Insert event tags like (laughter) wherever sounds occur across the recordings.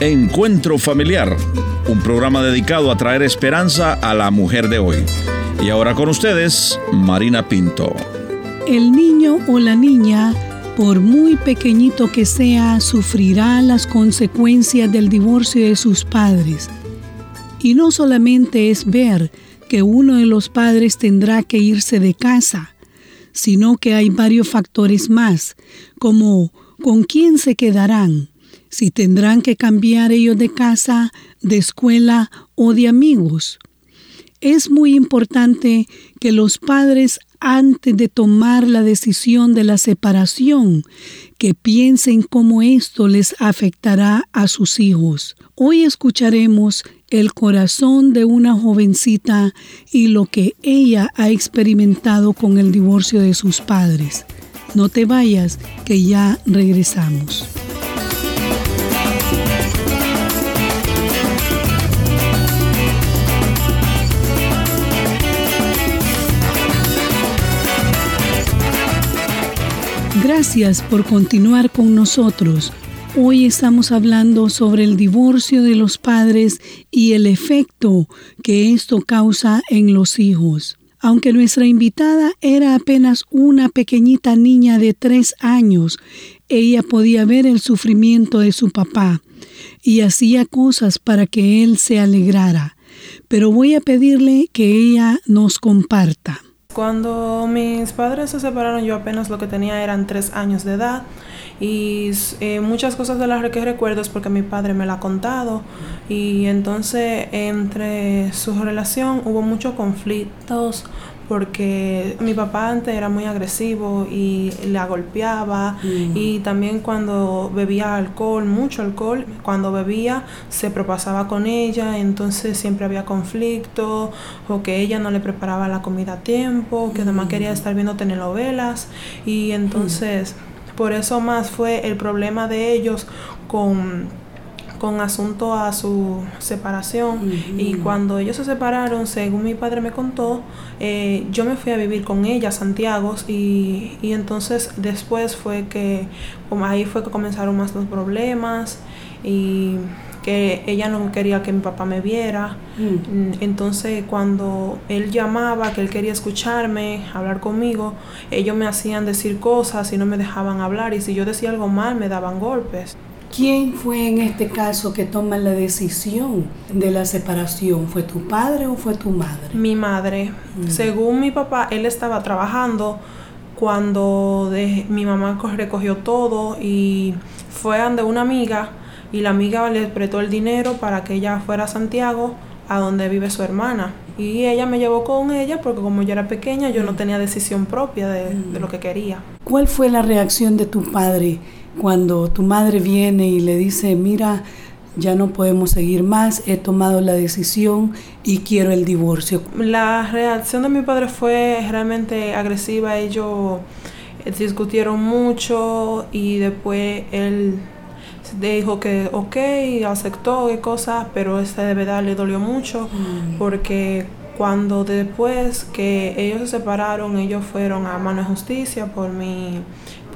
Encuentro Familiar, un programa dedicado a traer esperanza a la mujer de hoy. Y ahora con ustedes, Marina Pinto. El niño o la niña, por muy pequeñito que sea, sufrirá las consecuencias del divorcio de sus padres. Y no solamente es ver que uno de los padres tendrá que irse de casa, sino que hay varios factores más, como con quién se quedarán, si tendrán que cambiar ellos de casa, de escuela o de amigos. Es muy importante que los padres antes de tomar la decisión de la separación, que piensen cómo esto les afectará a sus hijos. Hoy escucharemos el corazón de una jovencita y lo que ella ha experimentado con el divorcio de sus padres. No te vayas, que ya regresamos. Gracias por continuar con nosotros. Hoy estamos hablando sobre el divorcio de los padres y el efecto que esto causa en los hijos. Aunque nuestra invitada era apenas una pequeñita niña de tres años, ella podía ver el sufrimiento de su papá y hacía cosas para que él se alegrara. Pero voy a pedirle que ella nos comparta. Cuando mis padres se separaron, yo apenas lo que tenía eran tres años de edad. Y eh, muchas cosas de las que recuerdo es porque mi padre me la ha contado. Y entonces entre su relación hubo muchos conflictos porque mi papá antes era muy agresivo y la golpeaba mm. y también cuando bebía alcohol, mucho alcohol, cuando bebía se propasaba con ella, entonces siempre había conflicto o que ella no le preparaba la comida a tiempo, que además mm. quería estar viendo telenovelas y entonces por eso más fue el problema de ellos con con asunto a su separación y cuando ellos se separaron, según mi padre me contó, eh, yo me fui a vivir con ella a Santiago y, y entonces después fue que, como ahí fue que comenzaron más los problemas y que ella no quería que mi papá me viera. Mm. Entonces cuando él llamaba, que él quería escucharme, hablar conmigo, ellos me hacían decir cosas y no me dejaban hablar y si yo decía algo mal me daban golpes. ¿Quién fue en este caso que toma la decisión de la separación? ¿Fue tu padre o fue tu madre? Mi madre. Mm. Según mi papá, él estaba trabajando cuando mi mamá recogió todo y fue ante una amiga y la amiga le prestó el dinero para que ella fuera a Santiago a donde vive su hermana. Y ella me llevó con ella porque como yo era pequeña yo no mm. tenía decisión propia de, de lo que quería. ¿Cuál fue la reacción de tu padre? cuando tu madre viene y le dice, mira, ya no podemos seguir más, he tomado la decisión y quiero el divorcio. La reacción de mi padre fue realmente agresiva, ellos discutieron mucho y después él dijo que ok, aceptó y cosas, pero esta de verdad le dolió mucho mm. porque cuando después que ellos se separaron, ellos fueron a mano de justicia por mi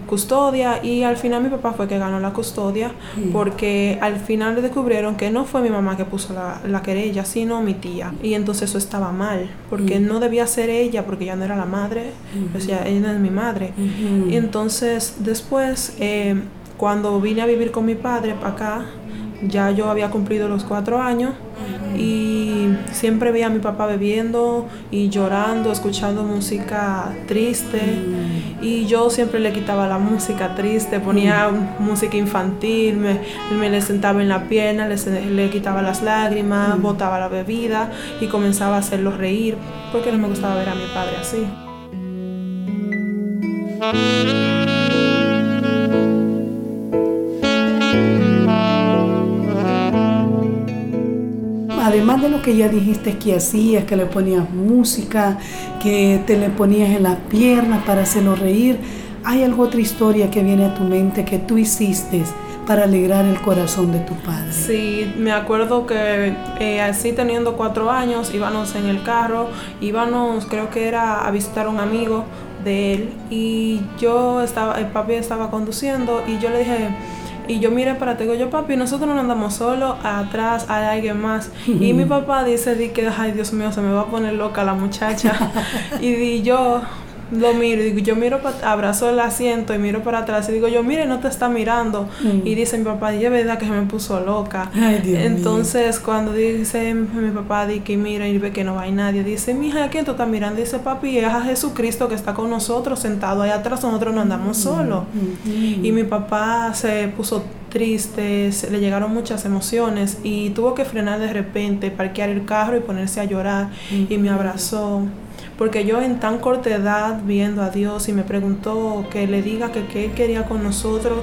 custodia y al final mi papá fue que ganó la custodia mm. porque al final descubrieron que no fue mi mamá que puso la, querella, sino mi tía. Y entonces eso estaba mal, porque mm. no debía ser ella, porque ya no era la madre, o sea, ella no es mi madre. Y entonces después, eh, cuando vine a vivir con mi padre para acá, ya yo había cumplido los cuatro años y siempre veía a mi papá bebiendo y llorando, escuchando música triste. Y yo siempre le quitaba la música triste, ponía música infantil, me, me, le sentaba en la pierna, le, le quitaba las lágrimas, botaba la bebida y comenzaba a hacerlo reír porque no me gustaba ver a mi padre así. De lo que ya dijiste que hacías, que le ponías música, que te le ponías en las piernas para hacerlo reír, ¿hay alguna otra historia que viene a tu mente que tú hiciste para alegrar el corazón de tu padre? Sí, me acuerdo que eh, así teniendo cuatro años íbamos en el carro, íbamos, creo que era a visitar a un amigo de él y yo estaba, el papi estaba conduciendo y yo le dije, Y yo miré para digo, yo papi, nosotros no andamos solos, atrás hay alguien más. Y mi (laughs) papá dice, di que, ay Dios mío, se me va a poner loca la muchacha. (laughs) y di yo, lo miro y digo, yo miro, abrazo el asiento y miro para atrás y digo, yo, mire, no te está mirando. Mm. Y dice mi papá, y es verdad que se me puso loca. Entonces, cuando dice mi papá, di que mira y ve que no hay nadie, dice, mija, ¿a quién tú estás mirando? Dice, papi, es a Jesucristo que está con nosotros, sentado ahí atrás, nosotros no andamos mm. solos. Mm. Y mi papá se puso triste, le llegaron muchas emociones y tuvo que frenar de repente, parquear el carro y ponerse a llorar y me abrazó porque yo en tan corta edad viendo a Dios y me preguntó que le diga que qué quería con nosotros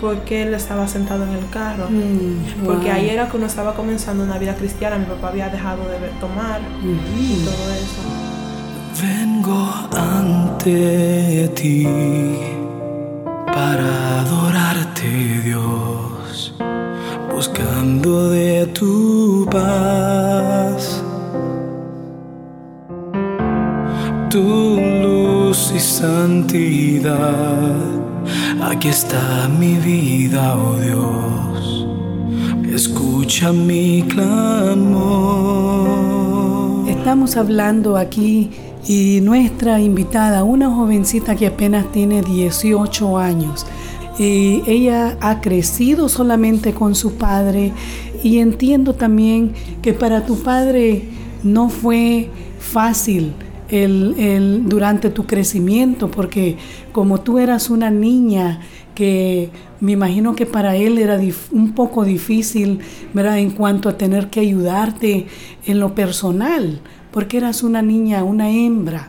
porque él estaba sentado en el carro. Mm, porque ahí era cuando estaba comenzando una vida cristiana, mi papá había dejado de tomar y todo eso. Vengo ante ti para adorarte, Dios, buscando de tu paz tu luz y santidad. Aquí está mi vida, oh Dios. Escucha mi clamor. Estamos hablando aquí y nuestra invitada, una jovencita que apenas tiene 18 años. Y ella ha crecido solamente con su padre y entiendo también que para tu padre no fue fácil el, durante tu crecimiento, porque como tú eras una niña que me imagino que para él era un poco difícil, ¿verdad? En cuanto a tener que ayudarte en lo personal, porque eras una niña, una hembra.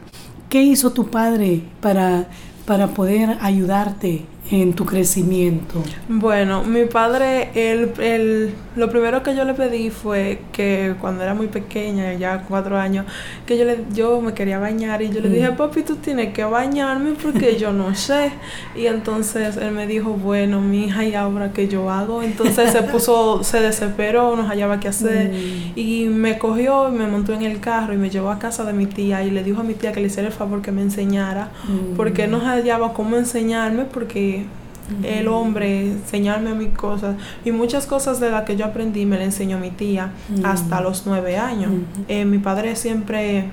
¿Qué hizo tu padre para, para poder ayudarte en tu crecimiento? Bueno, mi padre, el, el, lo primero que yo le pedí fue que cuando era muy pequeña, ya cuatro años, que yo, le, yo me quería bañar y yo le dije, mm. papi, tú tienes que bañarme porque yo no sé. Y entonces él me dijo, bueno, mi hija, ¿y ahora qué yo hago? Entonces se puso, (laughs) se desesperó, no hallaba qué hacer mm. y me cogió y me montó en el carro y me llevó a casa de mi tía y le dijo a mi tía que le hiciera el favor que me enseñara mm. porque no hallaba cómo enseñarme porque el hombre, enseñarme a mis cosas. Y muchas cosas de las que yo aprendí me las enseñó mi tía hasta los nueve años. Eh, mi padre siempre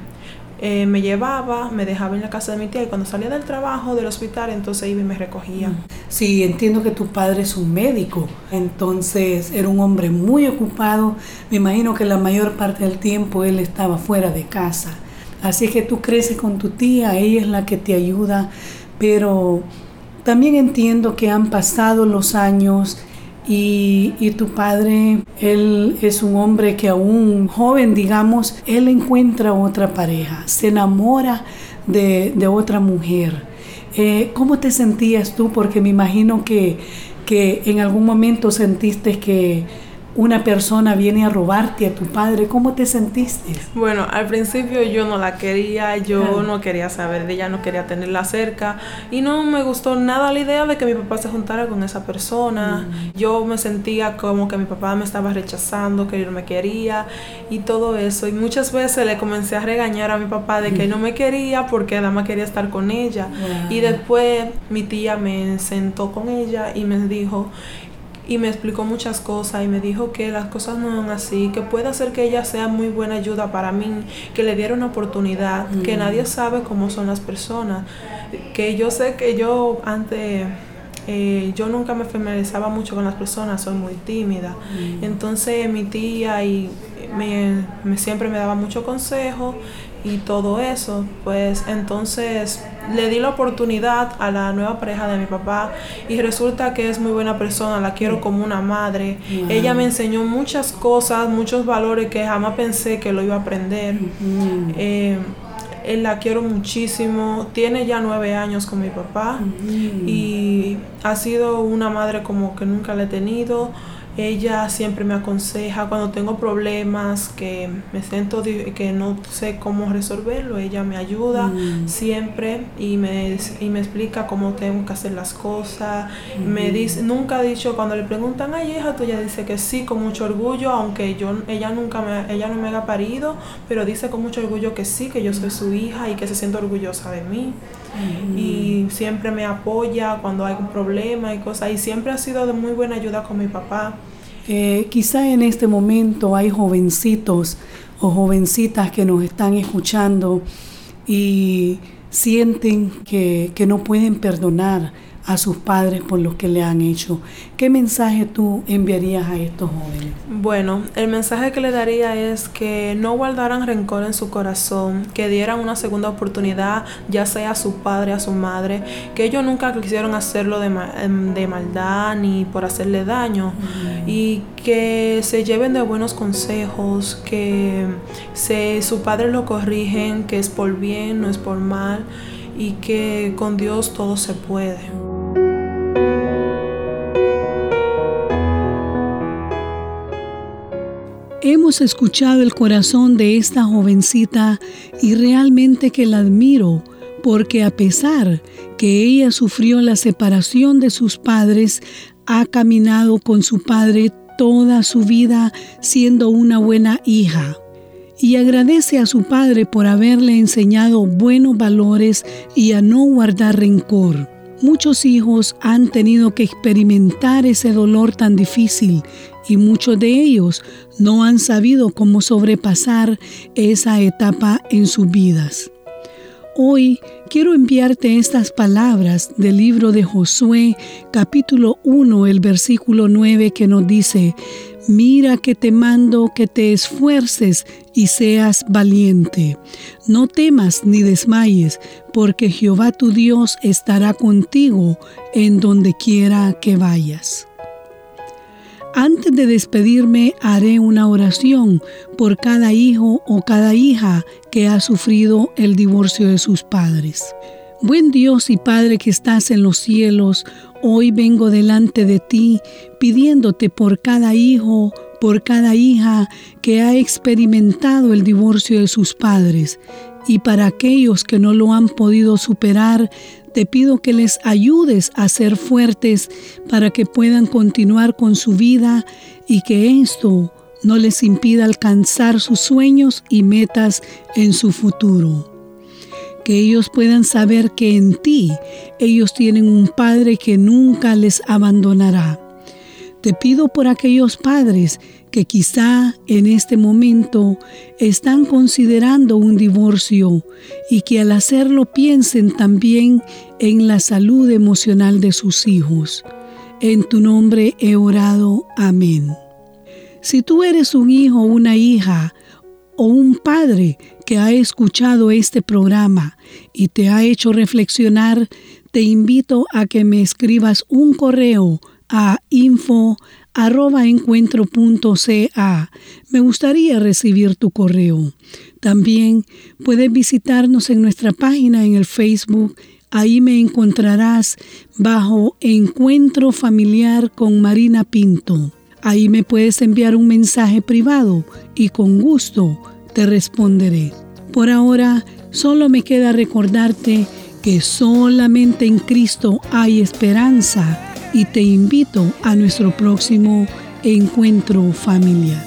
eh, me llevaba, me dejaba en la casa de mi tía y cuando salía del trabajo, del hospital, entonces iba y me recogía. Sí, entiendo que tu padre es un médico, entonces era un hombre muy ocupado. Me imagino que la mayor parte del tiempo él estaba fuera de casa. Así que tú creces con tu tía, ella es la que te ayuda, pero también entiendo que han pasado los años y, tu padre, él es un hombre que aún joven, digamos, él encuentra otra pareja, se enamora de, otra mujer. Eh, ¿Cómo te sentías tú? Porque me imagino que, que en algún momento sentiste que una persona viene a robarte a tu padre, ¿cómo te sentiste? Bueno, al principio yo no la quería, yo no quería saber de ella, no quería tenerla cerca y no me gustó nada la idea de que mi papá se juntara con esa persona. Mm. Yo me sentía como que mi papá me estaba rechazando, que él no me quería y todo eso. Y muchas veces le comencé a regañar a mi papá de que mm. no me quería porque además quería estar con ella. Y después mi tía me sentó con ella y me dijo, y me explicó muchas cosas y me dijo que las cosas no son así, que puede ser que ella sea muy buena ayuda para mí, que le diera una oportunidad, que mm. nadie sabe cómo son las personas, que yo sé que yo antes... Eh, yo nunca me familiarizaba mucho con las personas, soy muy tímida. Mm. Entonces mi tía y me, me, siempre me daba mucho consejo y todo eso. Pues entonces le di la oportunidad a la nueva pareja de mi papá y resulta que es muy buena persona, la quiero como una madre. Ella me enseñó muchas cosas, muchos valores que jamás pensé que lo iba a aprender. Eh, él la quiero muchísimo, tiene ya nueve años con mi papá y ha sido una madre como que nunca la he tenido. Ella siempre me aconseja cuando tengo problemas que me siento que no sé cómo resolverlo, ella me ayuda mm. siempre y me, y me explica cómo tengo que hacer las cosas. Me dice, nunca ha dicho cuando le preguntan, "Ay, hija tuya", dice que sí con mucho orgullo, aunque yo ella nunca me ella no me ha parido, pero dice con mucho orgullo que sí, que yo soy su hija y que se siente orgullosa de mí. Y siempre me apoya cuando hay un problema y cosas. Y siempre ha sido de muy buena ayuda con mi papá. Eh, quizá en este momento hay jovencitos o jovencitas que nos están escuchando y sienten que, que no pueden perdonar a sus padres por lo que le han hecho. ¿Qué mensaje tú enviarías a estos jóvenes? Bueno, el mensaje que le daría es que no guardaran rencor en su corazón, que dieran una segunda oportunidad, ya sea a su padre, a su madre, que ellos nunca quisieron hacerlo de, em, de maldad ni por hacerle daño y que se lleven de buenos consejos, que se, su padre lo corrigen, que es por bien, no es por mal y que con Dios todo se puede. Hemos escuchado el corazón de esta jovencita y realmente que la admiro porque a pesar que ella sufrió la separación de sus padres, ha caminado con su padre toda su vida siendo una buena hija. Y agradece a su padre por haberle enseñado buenos valores y a no guardar rencor. Muchos hijos han tenido que experimentar ese dolor tan difícil y muchos de ellos no han sabido cómo sobrepasar esa etapa en sus vidas. Hoy quiero enviarte estas palabras del libro de Josué capítulo 1, el versículo 9 que nos dice, Mira que te mando que te esfuerces y seas valiente. No temas ni desmayes, porque Jehová tu Dios estará contigo en donde quiera que vayas. Antes de despedirme haré una oración por cada hijo o cada hija que ha sufrido el divorcio de sus padres. Buen Dios y Padre que estás en los cielos, hoy vengo delante de ti pidiéndote por cada hijo, por cada hija que ha experimentado el divorcio de sus padres y para aquellos que no lo han podido superar, te pido que les ayudes a ser fuertes para que puedan continuar con su vida y que esto no les impida alcanzar sus sueños y metas en su futuro. Que ellos puedan saber que en ti ellos tienen un Padre que nunca les abandonará. Te pido por aquellos padres que quizá en este momento están considerando un divorcio y que al hacerlo piensen también en la salud emocional de sus hijos. En tu nombre he orado. Amén. Si tú eres un hijo una hija o un padre que ha escuchado este programa y te ha hecho reflexionar, te invito a que me escribas un correo a info. Me gustaría recibir tu correo. También puedes visitarnos en nuestra página en el Facebook. Ahí me encontrarás bajo Encuentro Familiar con Marina Pinto. Ahí me puedes enviar un mensaje privado y con gusto te responderé. Por ahora, solo me queda recordarte que solamente en Cristo hay esperanza y te invito a nuestro próximo encuentro familiar.